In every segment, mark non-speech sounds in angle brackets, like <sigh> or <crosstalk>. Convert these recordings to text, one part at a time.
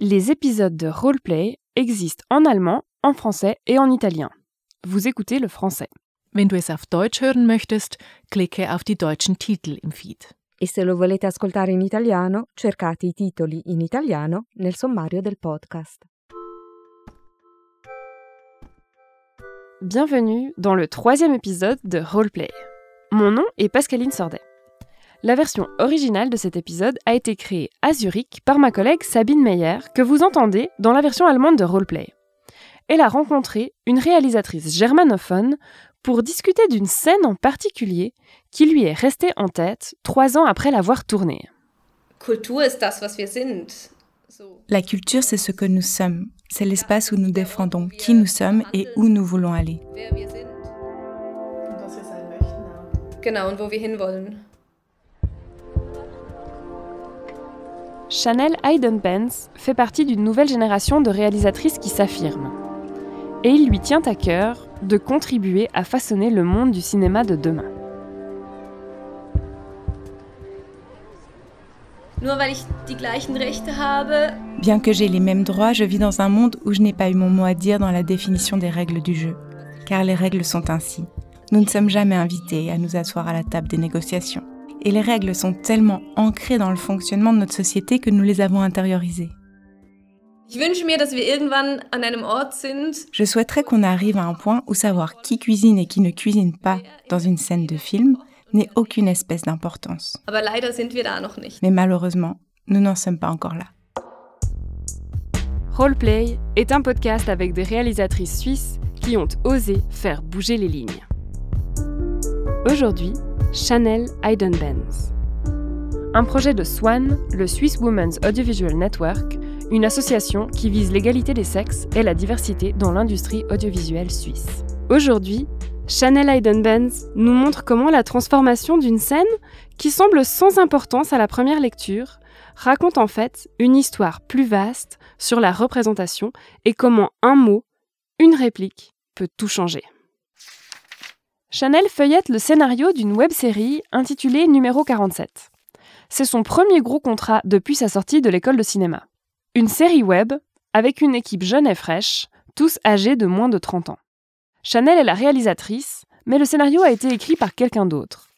Les épisodes de Roleplay existent en allemand, en français et en italien. Vous écoutez le français. Wenn du es auf Deutsch hören möchtest, klicke auf die deutschen Titel im Feed. E se lo volete ascoltare in italiano, cercate i titoli in italiano nel sommario del podcast. Bienvenue dans le troisième épisode de Roleplay. Mon nom est Pascaline Sordet. La version originale de cet épisode a été créée à Zurich par ma collègue Sabine Meyer, que vous entendez dans la version allemande de Roleplay. Elle a rencontré une réalisatrice germanophone pour discuter d'une scène en particulier qui lui est restée en tête trois ans après l'avoir tournée. La culture, c'est ce que nous sommes. C'est l'espace où nous défendons qui nous sommes et où nous voulons aller. Wer wir sind. Genau, und wo wir hinwollen. Chanel Hayden-Benz fait partie d'une nouvelle génération de réalisatrices qui s'affirment. Et il lui tient à cœur de contribuer à façonner le monde du cinéma de demain. Bien que j'ai les mêmes droits, je vis dans un monde où je n'ai pas eu mon mot à dire dans la définition des règles du jeu. Car les règles sont ainsi. Nous ne sommes jamais invités à nous asseoir à la table des négociations. Et les règles sont tellement ancrées dans le fonctionnement de notre société que nous les avons intériorisées. Je souhaiterais qu'on arrive à un point où savoir qui cuisine et qui ne cuisine pas dans une scène de film n'ait aucune espèce d'importance. Mais malheureusement, nous n'en sommes pas encore là. Roleplay est un podcast avec des réalisatrices suisses qui ont osé faire bouger les lignes. Aujourd'hui, Chanel Hayden-Benz. Un projet de SWAN, le Swiss Women's Audiovisual Network, une association qui vise l'égalité des sexes et la diversité dans l'industrie audiovisuelle suisse. Aujourd'hui, Chanel Hayden-Benz nous montre comment la transformation d'une scène, qui semble sans importance à la première lecture, raconte en fait une histoire plus vaste sur la représentation et comment un mot, une réplique, peut tout changer. Chanel feuillette le scénario d'une web-série intitulée Numéro 47. C'est son premier gros contrat depuis sa sortie de l'école de cinéma. Une série web avec une équipe jeune et fraîche, tous âgés de moins de 30 ans. Chanel est la réalisatrice, mais le scénario a été écrit par quelqu'un d'autre.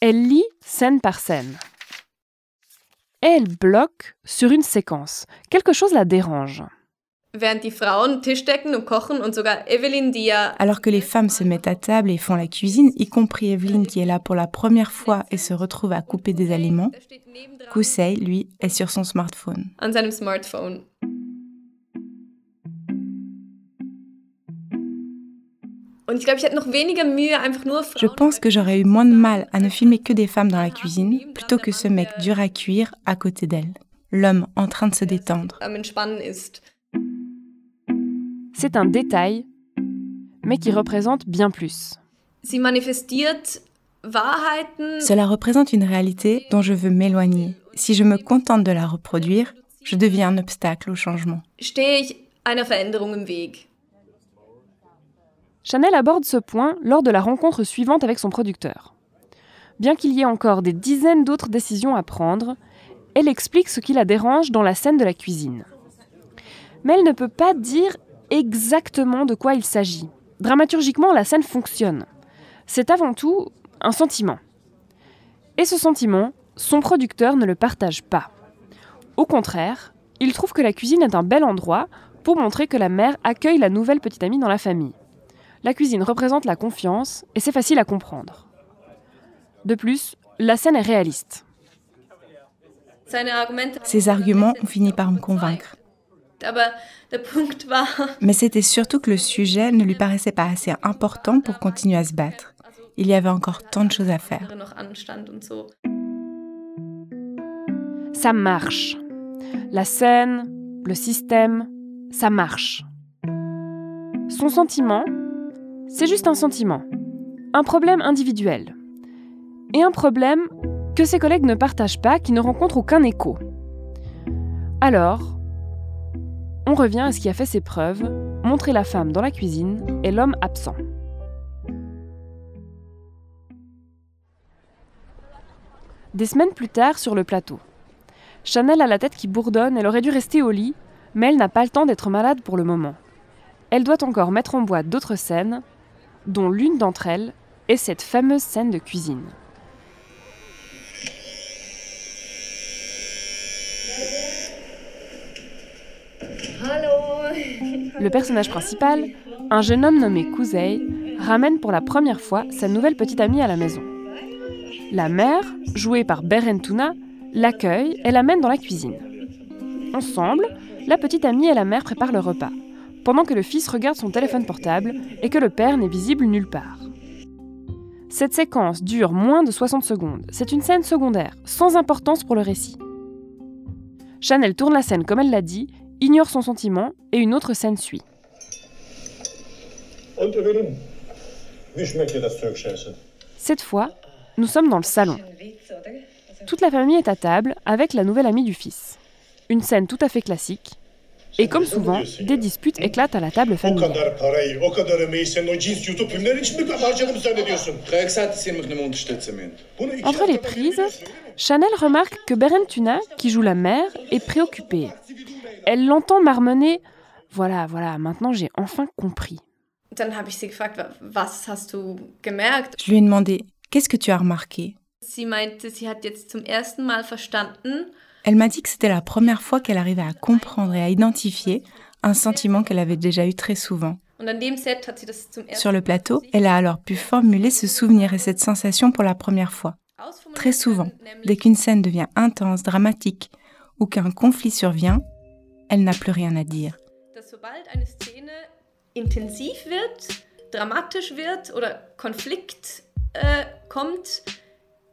Elle lit scène par scène. Elle bloque sur une séquence. Quelque chose la dérange. Alors que les femmes se mettent à table et font la cuisine, y compris Evelyne qui est là pour la première fois et se retrouve à couper des aliments, Kusei, lui, est sur son smartphone. Je pense que j'aurais eu moins de mal à ne filmer que des femmes dans la cuisine plutôt que ce mec dur à cuire à côté d'elle. L'homme en train de se détendre. C'est un détail, mais qui représente bien plus. Cela représente une réalité dont je veux m'éloigner. Si je me contente de la reproduire, je deviens un obstacle au changement. Chanel aborde ce point lors de la rencontre suivante avec son producteur. Bien qu'il y ait encore des dizaines d'autres décisions à prendre, elle explique ce qui la dérange dans la scène de la cuisine. Mais elle ne peut pas dire exactement de quoi il s'agit. Dramaturgiquement, la scène fonctionne. C'est avant tout un sentiment. Et ce sentiment, son producteur ne le partage pas. Au contraire, il trouve que la cuisine est un bel endroit pour montrer que la mère accueille la nouvelle petite amie dans la famille. La cuisine représente la confiance et c'est facile à comprendre. De plus, la scène est réaliste. Ces arguments ont fini par me convaincre. Mais c'était surtout que le sujet ne lui paraissait pas assez important pour continuer à se battre. Il y avait encore tant de choses à faire. Ça marche. La scène, le système, ça marche. Son sentiment, c'est juste un sentiment. Un problème individuel. Et un problème que ses collègues ne partagent pas, qui ne rencontre aucun écho. Alors, on revient à ce qui a fait ses preuves, montrer la femme dans la cuisine et l'homme absent. Des semaines plus tard sur le plateau, Chanel a la tête qui bourdonne, elle aurait dû rester au lit, mais elle n'a pas le temps d'être malade pour le moment. Elle doit encore mettre en boîte d'autres scènes, dont l'une d'entre elles est cette fameuse scène de cuisine. Le personnage principal, un jeune homme nommé Kuzei, ramène pour la première fois sa nouvelle petite amie à la maison. La mère, jouée par Beren Tuna, l'accueille et l'amène dans la cuisine. Ensemble, la petite amie et la mère préparent le repas, pendant que le fils regarde son téléphone portable et que le père n'est visible nulle part. Cette séquence dure moins de 60 secondes. C'est une scène secondaire, sans importance pour le récit. Chanel tourne la scène comme elle l'a dit, ignore son sentiment et une autre scène suit. Cette fois, nous sommes dans le salon. Toute la famille est à table avec la nouvelle amie du fils. Une scène tout à fait classique. Et comme souvent, des disputes éclatent à la table familiale. Entre les prises, Chanel remarque que Beren Tuna, qui joue la mère, est préoccupée. Elle l'entend marmonner Voilà, voilà, maintenant j'ai enfin compris. Je lui ai demandé Qu'est-ce que tu as remarqué? Elle m'a dit que c'était la première fois qu'elle arrivait à comprendre et à identifier un sentiment qu'elle avait déjà eu très souvent. Sur le plateau, elle a alors pu formuler ce souvenir et cette sensation pour la première fois. Très souvent, dès qu'une scène devient intense, dramatique, ou qu'un conflit survient, elle n'a plus rien à dire. intensiv wird, dramatisch wird oder Konflikt äh, kommt,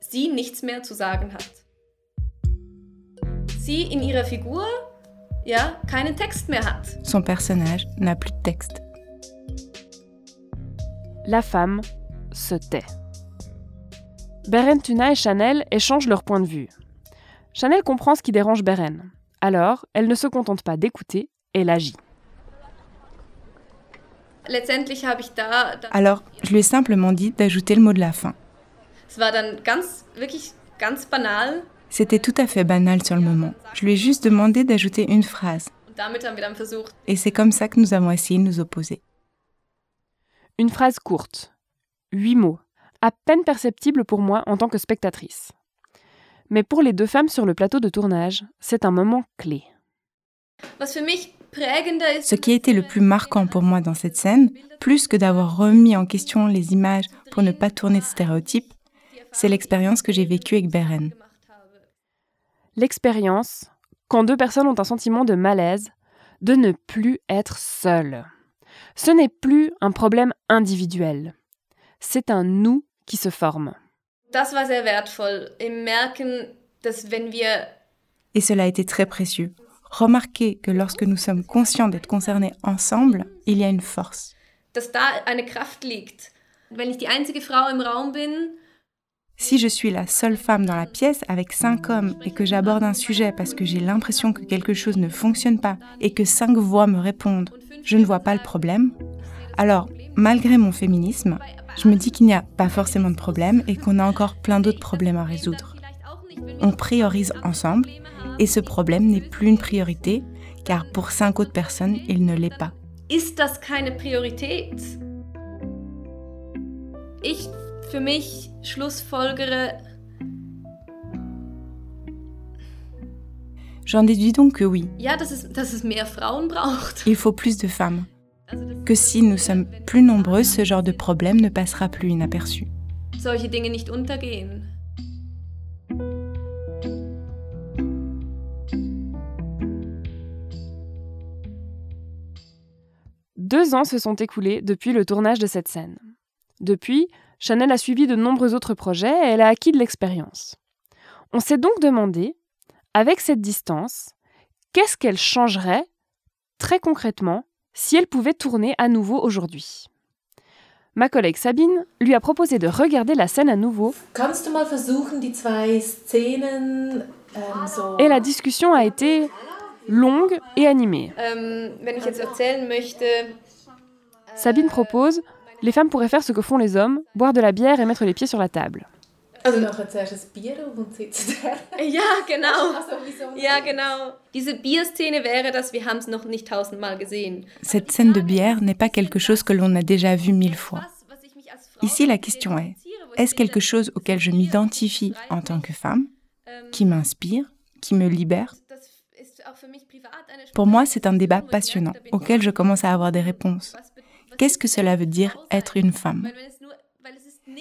sie nichts mehr zu sagen hat. Sie in ihrer Figur ja keinen Text mehr hat. Son personnage n'a plus de texte. La femme se tait. Beren Tuna et Chanel échangent leur point de vue. Chanel comprend ce qui dérange Beren. Alors, elle ne se contente pas d'écouter, elle agit. Alors, je lui ai simplement dit d'ajouter le mot de la fin. C'était tout à fait banal sur le moment. Je lui ai juste demandé d'ajouter une phrase. Et c'est comme ça que nous avons essayé de nous opposer. Une phrase courte, huit mots, à peine perceptible pour moi en tant que spectatrice. Mais pour les deux femmes sur le plateau de tournage, c'est un moment clé. Ce qui a été le plus marquant pour moi dans cette scène, plus que d'avoir remis en question les images pour ne pas tourner de stéréotypes, c'est l'expérience que j'ai vécue avec Beren. L'expérience, quand deux personnes ont un sentiment de malaise, de ne plus être seules. Ce n'est plus un problème individuel, c'est un nous qui se forme. Et cela a été très précieux. Remarquez que lorsque nous sommes conscients d'être concernés ensemble, il y a une force. Si je suis la seule femme dans la pièce avec cinq hommes et que j'aborde un sujet parce que j'ai l'impression que quelque chose ne fonctionne pas et que cinq voix me répondent, je ne vois pas le problème, alors, malgré mon féminisme, je me dis qu'il n'y a pas forcément de problème et qu'on a encore plein d'autres problèmes à résoudre. On priorise ensemble et ce problème n'est plus une priorité car pour cinq autres personnes, il ne l'est pas. Ist das keine Priorität? Ich für mich schlussfolgere J'en déduis donc que oui. Il faut plus de femmes. Que si nous sommes plus nombreux, ce genre de problème ne passera plus inaperçu. Solche Dinge nicht untergehen. Deux ans se sont écoulés depuis le tournage de cette scène. Depuis, Chanel a suivi de nombreux autres projets et elle a acquis de l'expérience. On s'est donc demandé, avec cette distance, qu'est-ce qu'elle changerait, très concrètement, si elle pouvait tourner à nouveau aujourd'hui. Ma collègue Sabine lui a proposé de regarder la scène à nouveau. Et la discussion a été longue et animée. Ähm, Sabine propose les femmes pourraient faire ce que font les hommes, boire de la bière et mettre les pieds sur la table. Also nachher zuerst ein Bier und sitzt <laughs> der. Ja, genau. <laughs> Also Ja, genau. Diese Bierszene wäre das, wir haben es noch nicht tausendmal gesehen. Cette scène de bière n'est pas quelque chose que l'on a déjà vu mille fois. Ici, la question est, est-ce quelque chose auquel je m'identifie en tant que femme, qui m'inspire, qui me libère? Pour moi, c'est un débat passionnant auquel je commence à avoir des réponses. Qu'est-ce que cela veut dire être une femme?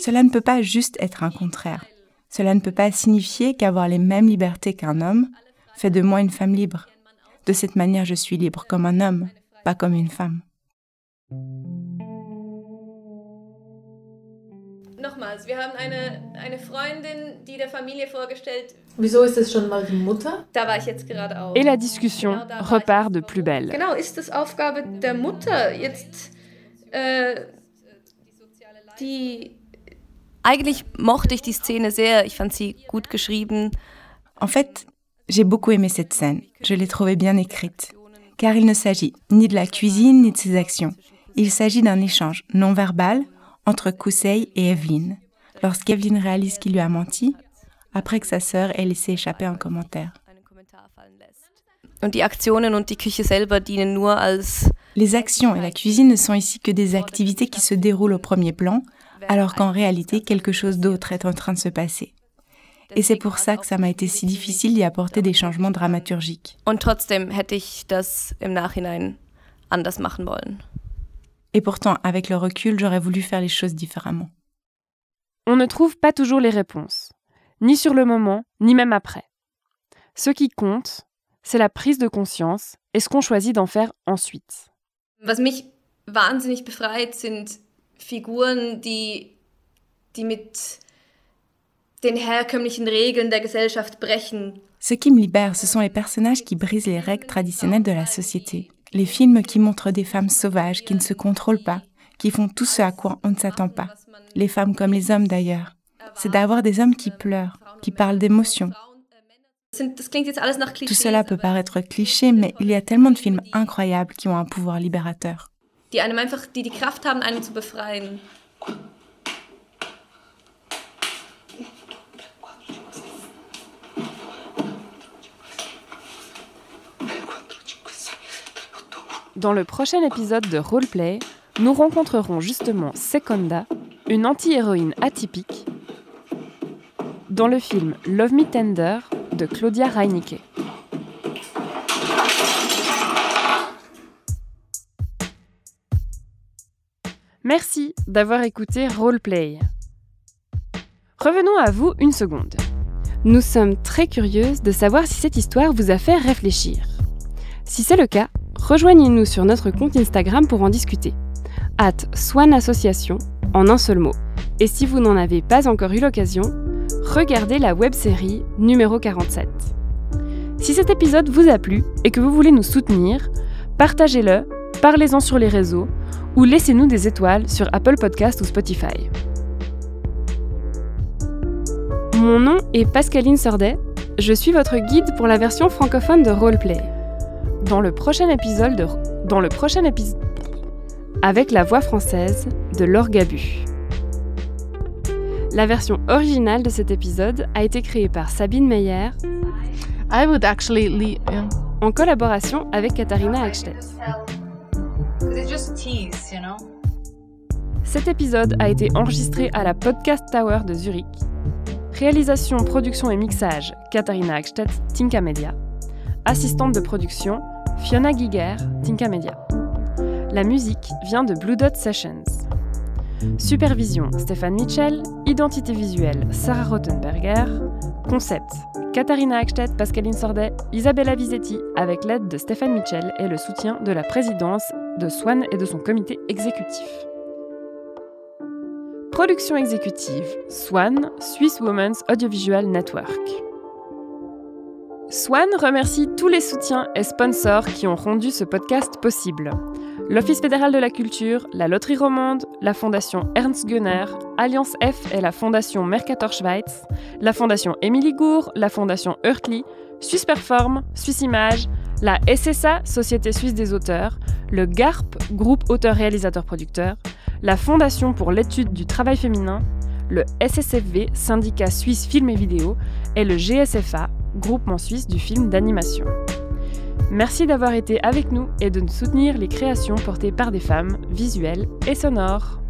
Cela ne peut pas juste être un contraire. Cela ne peut pas signifier qu'avoir les mêmes libertés qu'un homme fait de moi une femme libre. De cette manière, je suis libre comme un homme, pas comme une femme. Et la discussion repart de plus belle. Genau, Eigentlich mochte ich die Szene sehr. Ich fand sie gut geschrieben. En fait, j'ai beaucoup aimé cette scène. Je l'ai trouvée bien écrite. Car il ne s'agit ni de la cuisine ni de ses actions. Il s'agit d'un échange non verbal entre Kusei et Evelyn. Lorsqu'Evelyn réalise qu'il lui a menti, après que sa sœur ait laissé échapper un commentaire. Les actions et la cuisine ne sont ici que des activités qui se déroulent au premier plan, alors qu'en réalité, quelque chose d'autre est en train de se passer. Et c'est pour ça que ça m'a été si difficile d'y apporter des changements dramaturgiques. Und trotzdem hätte ich das im Nachhinein anders machen wollen. Et pourtant, avec le recul, j'aurais voulu faire les choses différemment. On ne trouve pas toujours les réponses, ni sur le moment, ni même après. Ce qui compte, c'est la prise de conscience et ce qu'on choisit d'en faire ensuite. Was mich wahnsinnig befreit, sind Figuren, die, die mit den herkömmlichen Regeln der Gesellschaft brechen. Ce qui me libère, ce sont les personnages qui brisent les règles traditionnelles de la société. Les films qui montrent des femmes sauvages qui ne se contrôlent pas, qui font tout ce à quoi on ne s'attend pas. Les femmes comme les hommes d'ailleurs. C'est d'avoir des hommes qui pleurent, qui parlent d'émotions. Tout cela peut paraître cliché, mais il y a tellement de films incroyables qui ont un pouvoir libérateur. Die einem einfach, die Kraft haben, einen zu befreien. Dans le prochain épisode de Roleplay, nous rencontrerons justement Seconda, une anti-héroïne atypique, dans le film Love Me Tender de Claudia Reinicke. Merci d'avoir écouté Roleplay. Revenons à vous une seconde. Nous sommes très curieuses de savoir si cette histoire vous a fait réfléchir. Si c'est le cas, rejoignez-nous sur notre compte Instagram pour en discuter. At Swan Association, en un seul mot. Et si vous n'en avez pas encore eu l'occasion, regardez la web-série numéro 47. Si cet épisode vous a plu et que vous voulez nous soutenir, partagez-le, parlez-en sur les réseaux ou laissez-nous des étoiles sur Apple Podcast ou Spotify. Mon nom est Pascaline Sordet, je suis votre guide pour la version francophone de Roleplay. Dans le prochain épisode de... Dans le prochain épisode... Avec la voix française de Laure Gabu. La version originale de cet épisode a été créée par Sabine Meyer I would actually leave. Yeah. en collaboration avec Katharina Hackstedt. Tease? Cet épisode a été enregistré à la Podcast Tower de Zurich. Réalisation, production et mixage Katharina Hackstedt, Tinka Media. Assistante de production Fiona Giger, Tinka Media. La musique vient de Blue Dot Sessions. Supervision Stéphane Mitchell, identité visuelle Sarah Rottenberger, concept Katharina Hackstedt, Pascaline Sordet, Isabella Visetti avec l'aide de Stéphane Mitchell et le soutien de la présidence de Swan et de son comité exécutif. Production exécutive Swan, Swiss Women's Audiovisual Network. Swan remercie tous les soutiens et sponsors qui ont rendu ce podcast possible. L'Office fédéral de la culture, la Loterie romande, la Fondation Ernst Gunner, Alliance F et la Fondation Mercator Schweiz, la Fondation Émilie Gour, la Fondation Hurtli, Suisse Perform, Suisse Image, la SSA, Société Suisse des auteurs, le GARP, Groupe Auteur-Réalisateur-Producteur, la Fondation pour l'étude du travail féminin, le SSFV, syndicat suisse film et vidéo, et le GSFA, groupement suisse du film d'animation. Merci d'avoir été avec nous et de soutenir les créations portées par des femmes, visuelles et sonores.